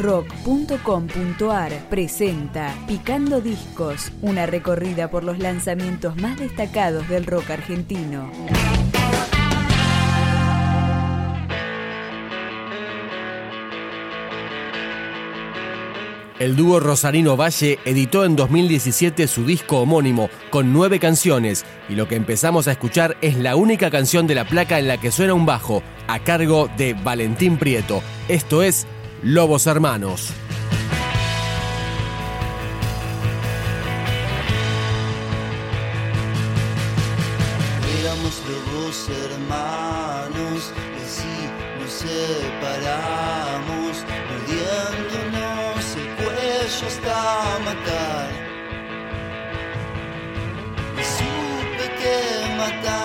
rock.com.ar presenta Picando Discos, una recorrida por los lanzamientos más destacados del rock argentino. El dúo Rosarino Valle editó en 2017 su disco homónimo con nueve canciones y lo que empezamos a escuchar es la única canción de la placa en la que suena un bajo a cargo de Valentín Prieto. Esto es Lobos Hermanos. Éramos lobos hermanos y así nos separamos, mordiéndonos el cuello hasta matar. Y supe que matando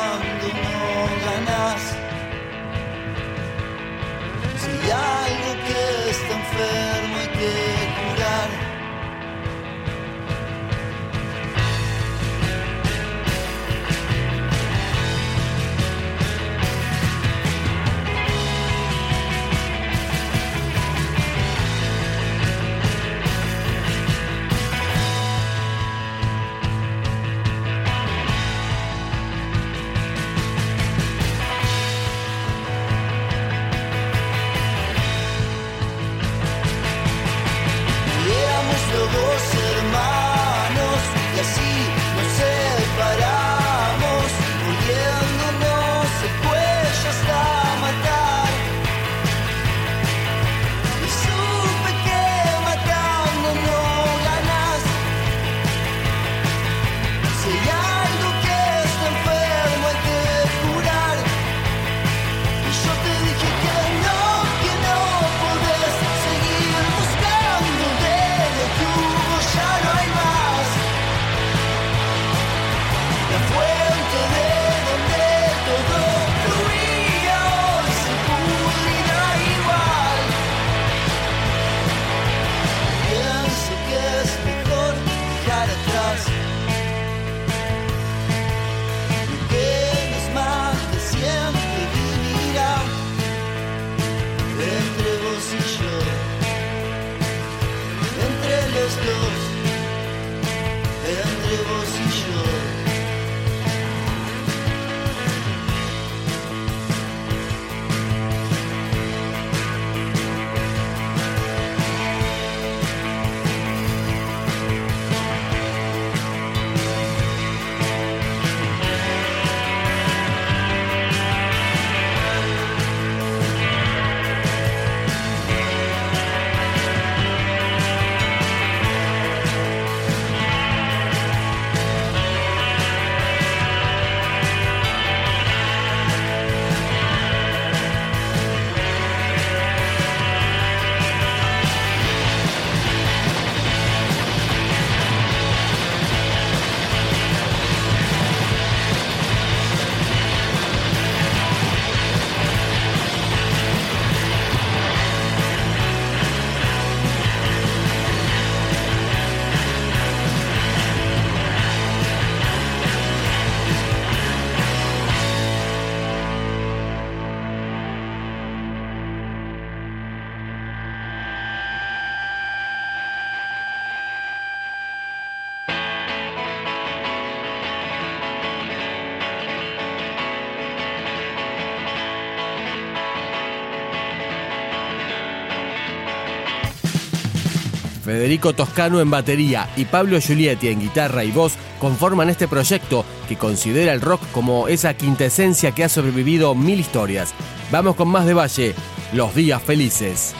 Federico Toscano en batería y Pablo Giulietti en guitarra y voz conforman este proyecto que considera el rock como esa quintesencia que ha sobrevivido mil historias. Vamos con más de Valle, Los Días Felices.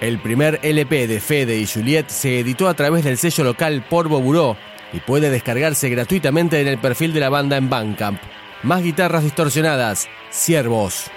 El primer LP de Fede y Juliet se editó a través del sello local Porvo Buró y puede descargarse gratuitamente en el perfil de la banda en Bandcamp. Más guitarras distorsionadas, Siervos.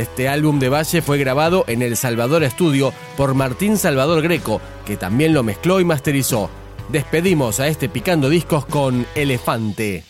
Este álbum de Valle fue grabado en el Salvador Estudio por Martín Salvador Greco, que también lo mezcló y masterizó. Despedimos a este Picando Discos con Elefante.